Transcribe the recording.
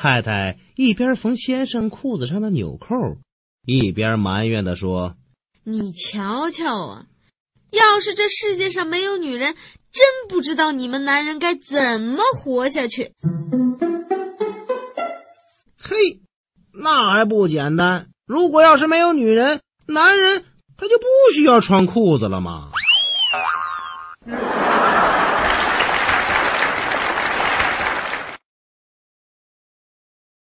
太太一边缝先生裤子上的纽扣一边埋怨的说你瞧瞧啊要是这世界上没有女人真不知道你们男人该怎么活下去。嘿那还不简单如果要是没有女人男人他就不需要穿裤子了吗